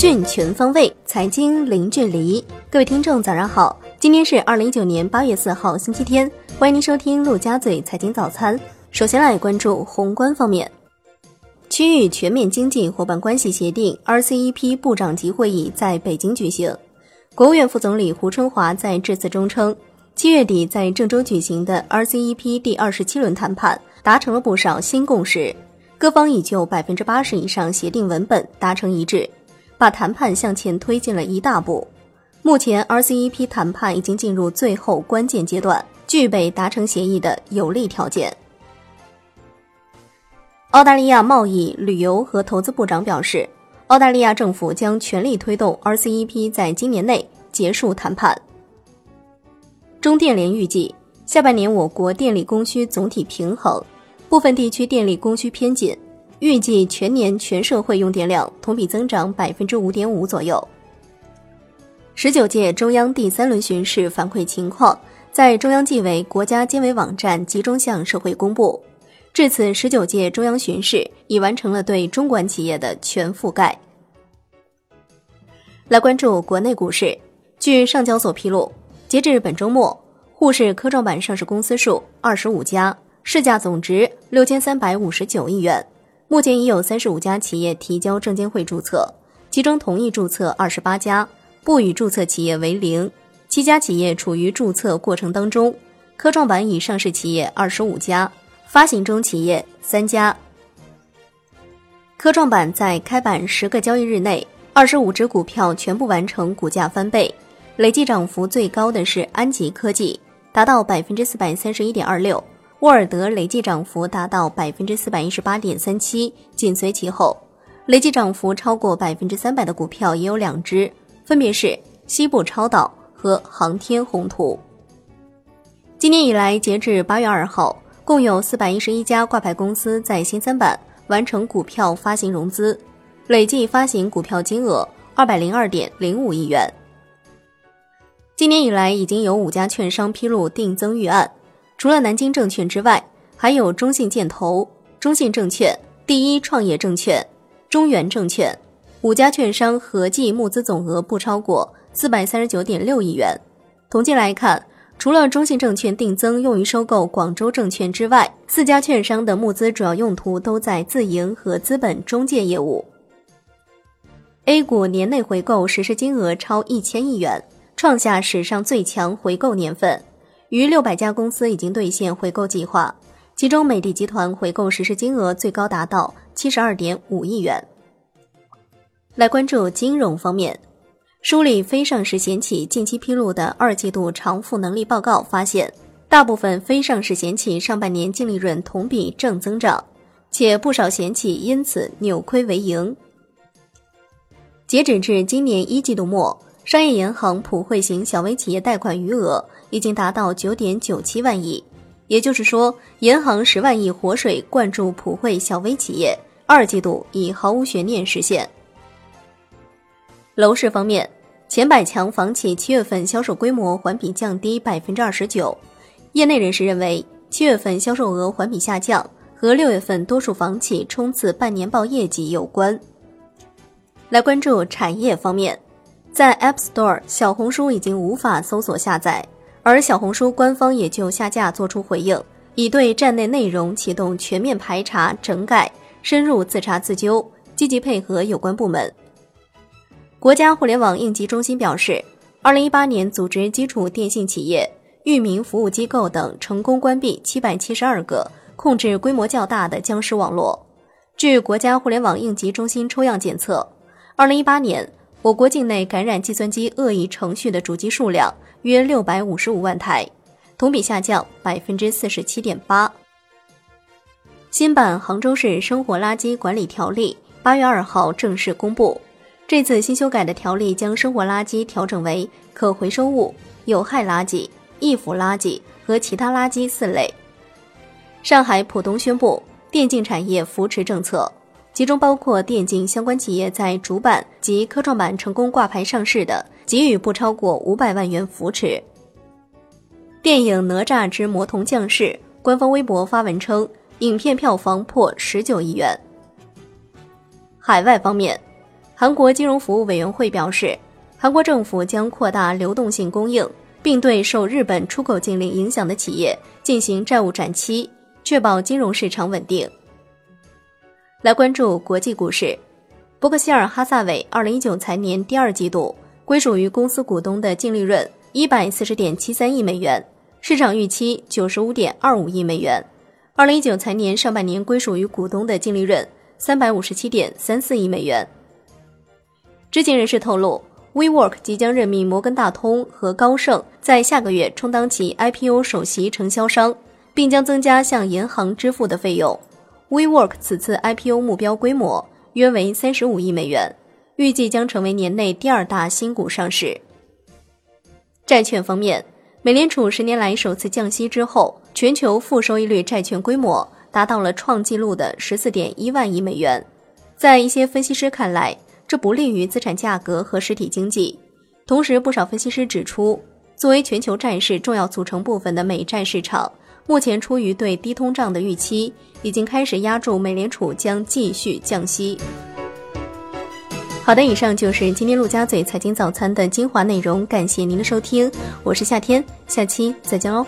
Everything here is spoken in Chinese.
讯全方位，财经零距离。各位听众，早上好！今天是二零一九年八月四号，星期天。欢迎您收听陆家嘴财经早餐。首先来关注宏观方面，区域全面经济伙伴关系协定 （RCEP） 部长级会议在北京举行。国务院副总理胡春华在致辞中称，七月底在郑州举行的 RCEP 第二十七轮谈判达成了不少新共识，各方已就百分之八十以上协定文本达成一致。把谈判向前推进了一大步。目前，RCEP 谈判已经进入最后关键阶段，具备达成协议的有利条件。澳大利亚贸易、旅游和投资部长表示，澳大利亚政府将全力推动 RCEP 在今年内结束谈判。中电联预计，下半年我国电力供需总体平衡，部分地区电力供需偏紧。预计全年全社会用电量同比增长百分之五点五左右。十九届中央第三轮巡视反馈情况在中央纪委国家监委网站集中向社会公布。至此，十九届中央巡视已完成了对中管企业的全覆盖。来关注国内股市，据上交所披露，截至本周末，沪市科创板上市公司数二十五家，市价总值六千三百五十九亿元。目前已有三十五家企业提交证监会注册，其中同意注册二十八家，不予注册企业为零，七家企业处于注册过程当中。科创板已上市企业二十五家，发行中企业三家。科创板在开板十个交易日内，二十五只股票全部完成股价翻倍，累计涨幅最高的是安吉科技，达到百分之四百三十一点二六。沃尔德累计涨幅达到百分之四百一十八点三七，紧随其后，累计涨幅超过百分之三百的股票也有两只，分别是西部超导和航天宏图。今年以来，截至八月二号，共有四百一十一家挂牌公司在新三板完成股票发行融资，累计发行股票金额二百零二点零五亿元。今年以来，已经有五家券商披露定增预案。除了南京证券之外，还有中信建投、中信证券、第一创业证券、中原证券五家券商合计募资总额不超过四百三十九点六亿元。统计来看，除了中信证券定增用于收购广州证券之外，四家券商的募资主要用途都在自营和资本中介业务。A 股年内回购实施金额超一千亿元，创下史上最强回购年份。逾六百家公司已经兑现回购计划，其中美的集团回购实施金额最高达到七十二点五亿元。来关注金融方面，梳理非上市险企近期披露的二季度偿付能力报告发现，大部分非上市险企上半年净利润同比正增长，且不少险企因此扭亏为盈。截止至今年一季度末，商业银行普惠型小微企业贷款余额。已经达到九点九七万亿，也就是说，银行十万亿活水灌注普惠小微企业，二季度已毫无悬念实现。楼市方面，前百强房企七月份销售规模环比降低百分之二十九，业内人士认为，七月份销售额环比下降和六月份多数房企冲刺半年报业绩有关。来关注产业方面，在 App Store，小红书已经无法搜索下载。而小红书官方也就下架做出回应，已对站内内容启动全面排查整改，深入自查自纠，积极配合有关部门。国家互联网应急中心表示，二零一八年组织基础电信企业、域名服务机构等成功关闭七百七十二个控制规模较大的僵尸网络。据国家互联网应急中心抽样检测，二零一八年我国境内感染计算机恶意程序的主机数量。约六百五十五万台，同比下降百分之四十七点八。新版《杭州市生活垃圾管理条例》八月二号正式公布。这次新修改的条例将生活垃圾调整为可回收物、有害垃圾、易腐垃圾和其他垃圾四类。上海浦东宣布电竞产业扶持政策，其中包括电竞相关企业在主板及科创板成功挂牌上市的。给予不超过五百万元扶持。电影《哪吒之魔童降世》官方微博发文称，影片票房破十九亿元。海外方面，韩国金融服务委员会表示，韩国政府将扩大流动性供应，并对受日本出口禁令影响的企业进行债务展期，确保金融市场稳定。来关注国际股市，伯克希尔哈萨韦二零一九财年第二季度归属于公司股东的净利润一百四十点七三亿美元，市场预期九十五点二五亿美元。二零一九财年上半年归属于股东的净利润三百五十七点三四亿美元。知情人士透露，WeWork 即将任命摩根大通和高盛在下个月充当其 IPO 首席承销商，并将增加向银行支付的费用。WeWork 此次 IPO 目标规模约为三十五亿美元，预计将成为年内第二大新股上市。债券方面，美联储十年来首次降息之后，全球负收益率债券规模达到了创纪录的十四点一万亿美元。在一些分析师看来，这不利于资产价格和实体经济。同时，不少分析师指出，作为全球债市重要组成部分的美债市场，目前出于对低通胀的预期，已经开始压住美联储将继续降息。好的，以上就是今天陆家嘴财经早餐的精华内容，感谢您的收听，我是夏天，下期再见喽。